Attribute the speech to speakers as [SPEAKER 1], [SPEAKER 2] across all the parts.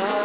[SPEAKER 1] side.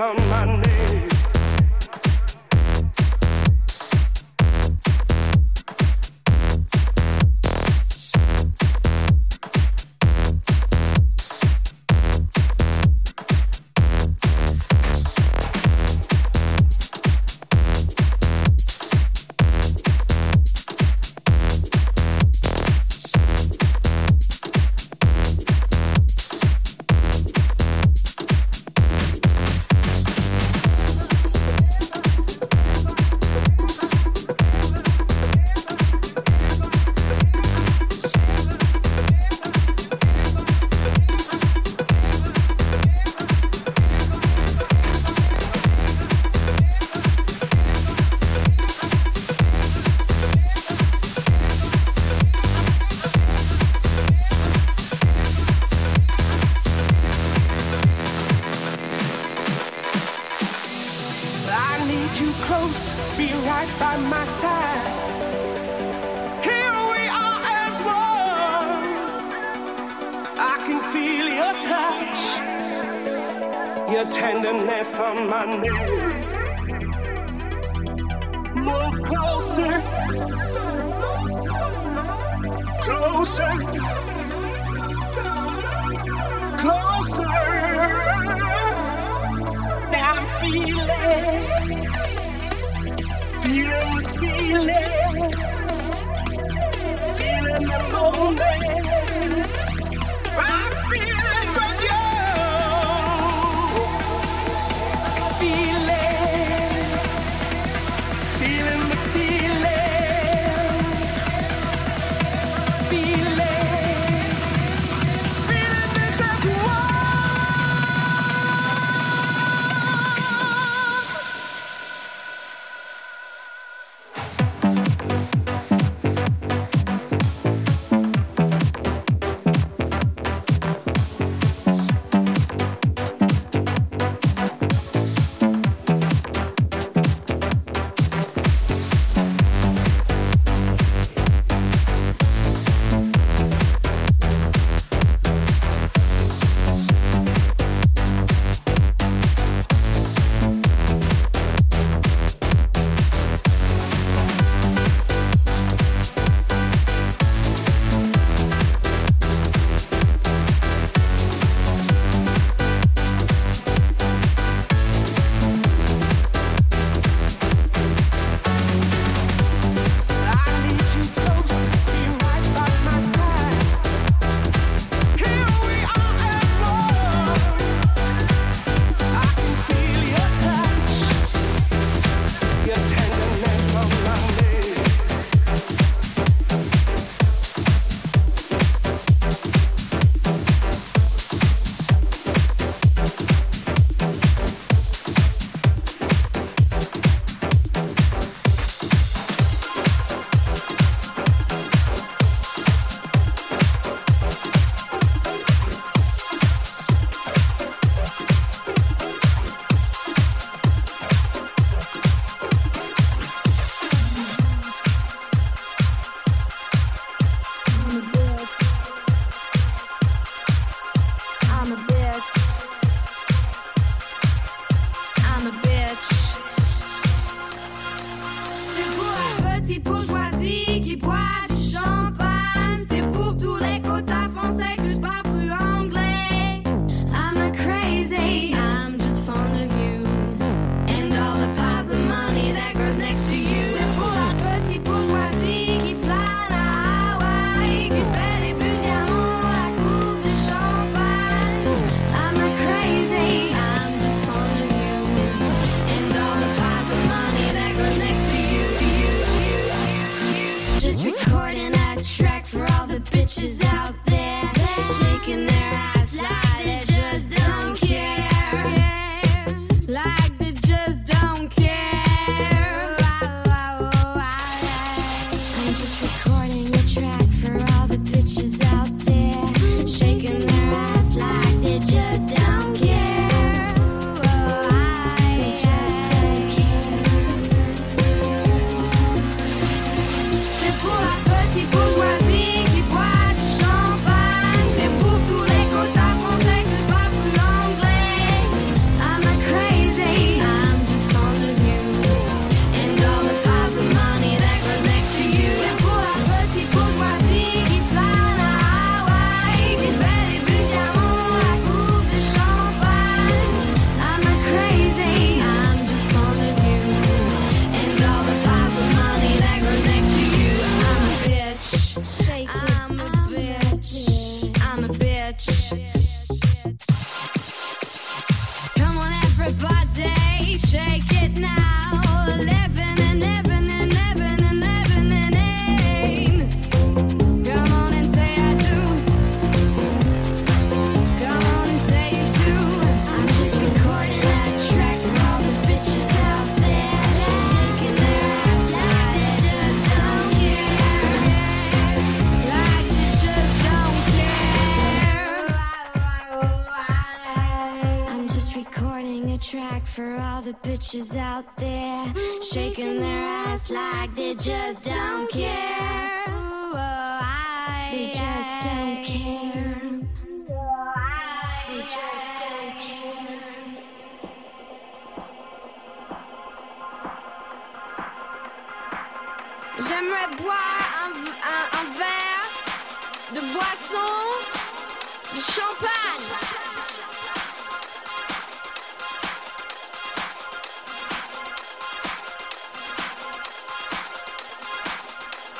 [SPEAKER 2] on my be right by my side. Here we are as one. I can feel your touch, your tenderness on my. Move closer, closer, closer. I'm feeling. Feeling feeling. Feeling the moment. I'm
[SPEAKER 3] the bitches out there shaking their ass like they just don't care.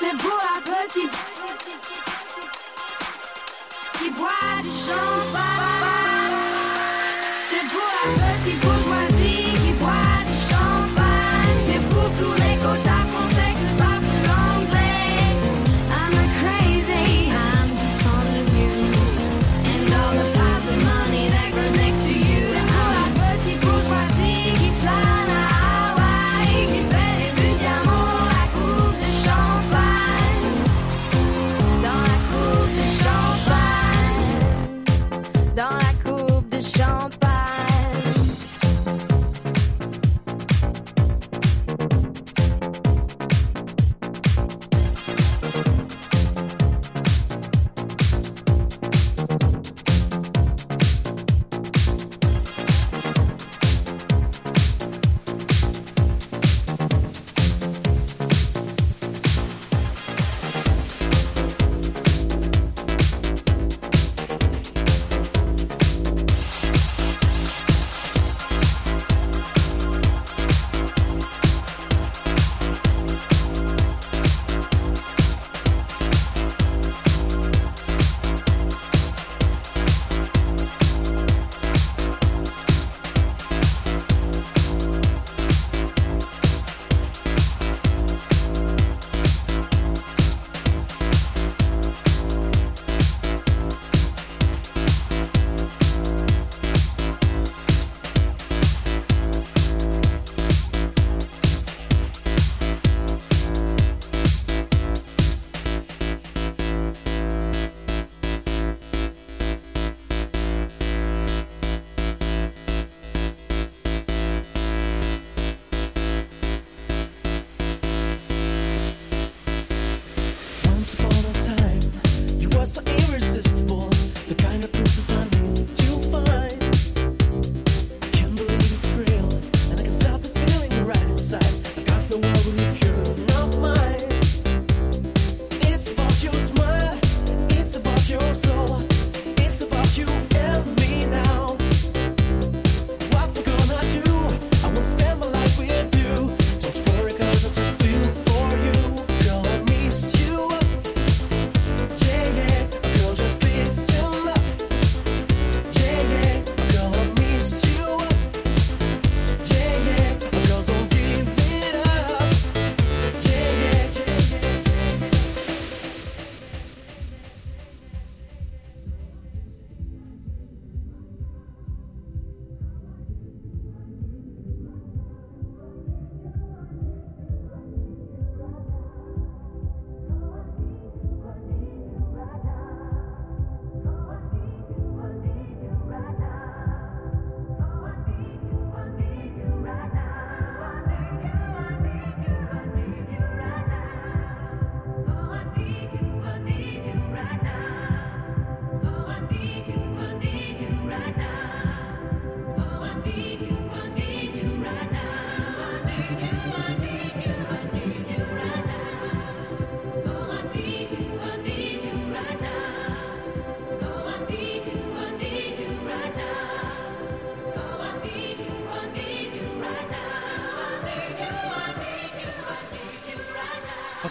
[SPEAKER 3] C'est beau à petit qui boit du champagne.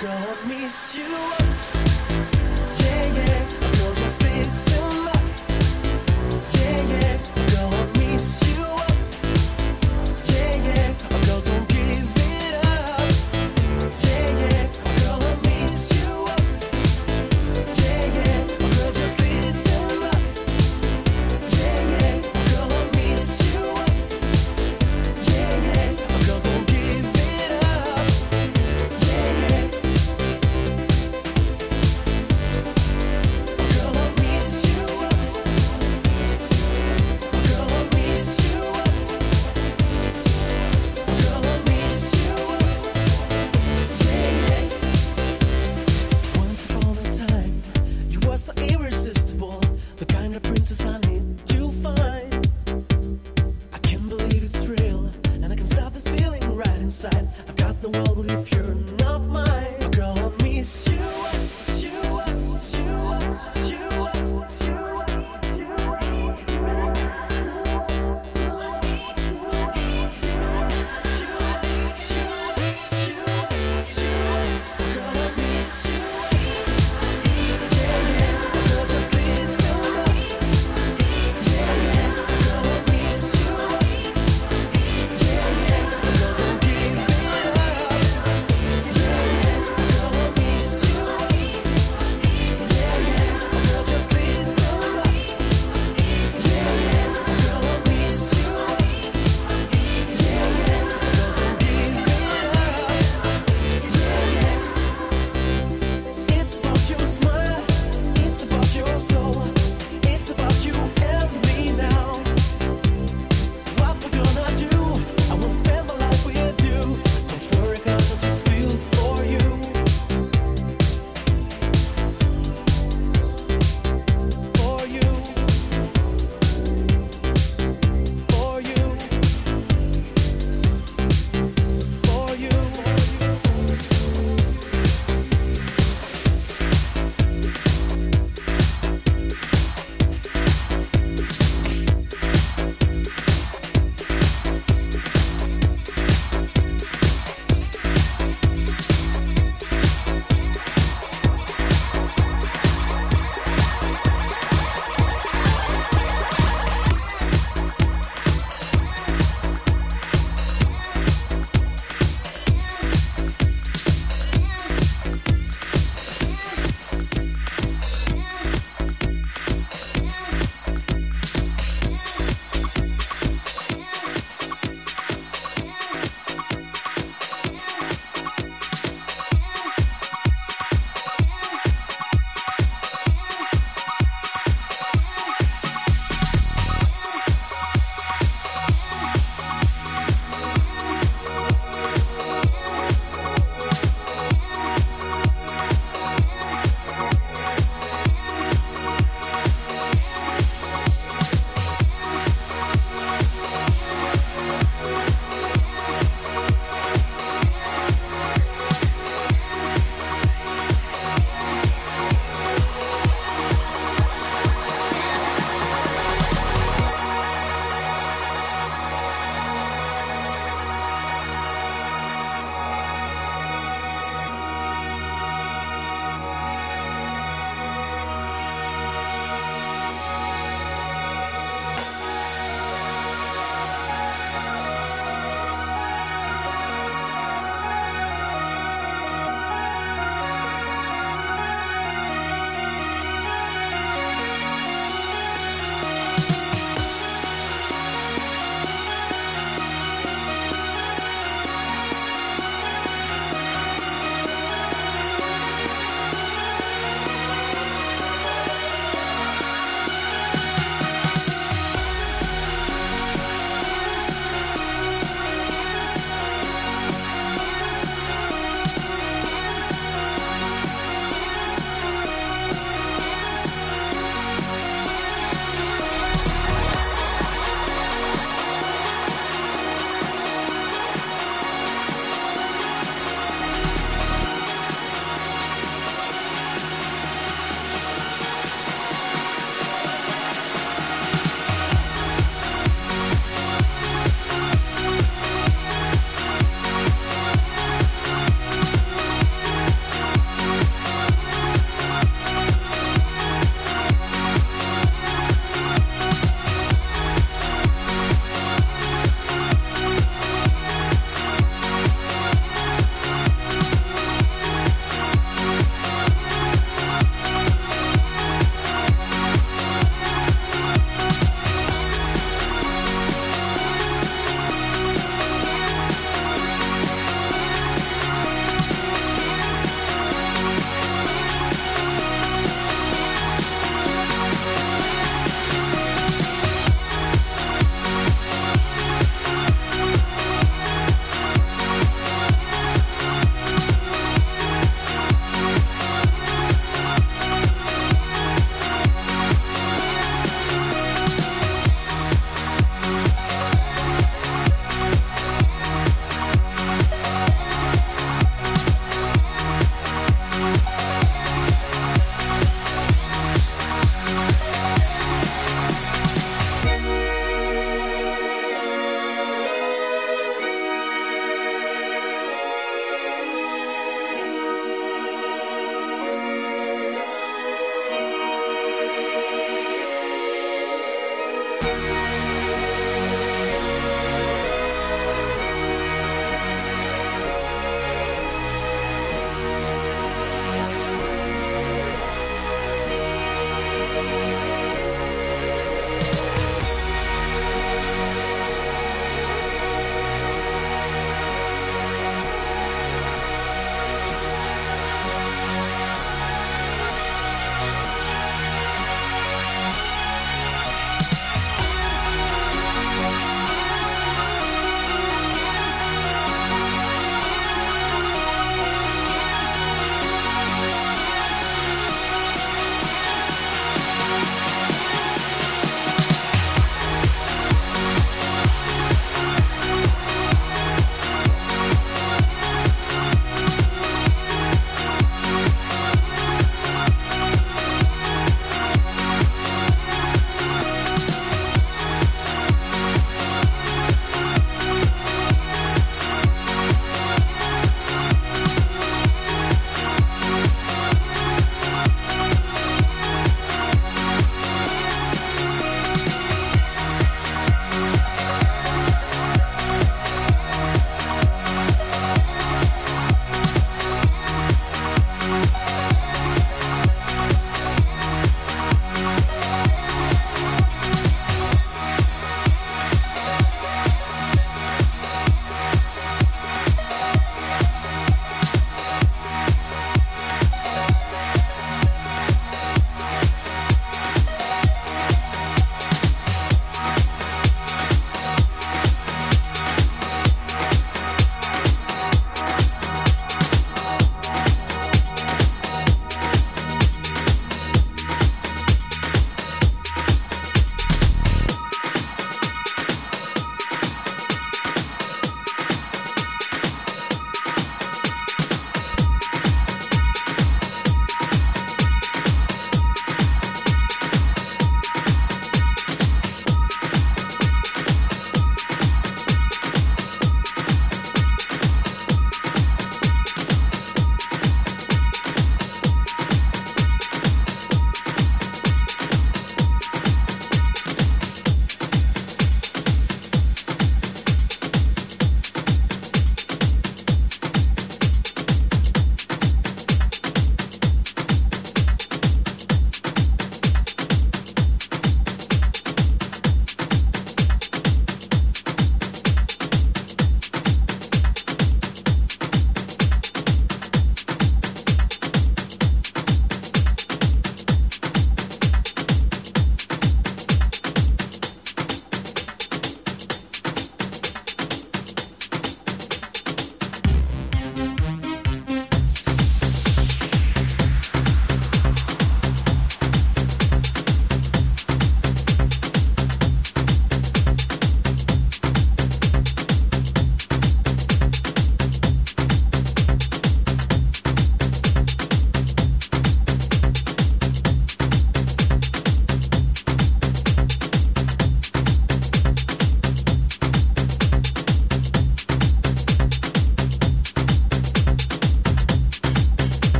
[SPEAKER 4] God, I miss you.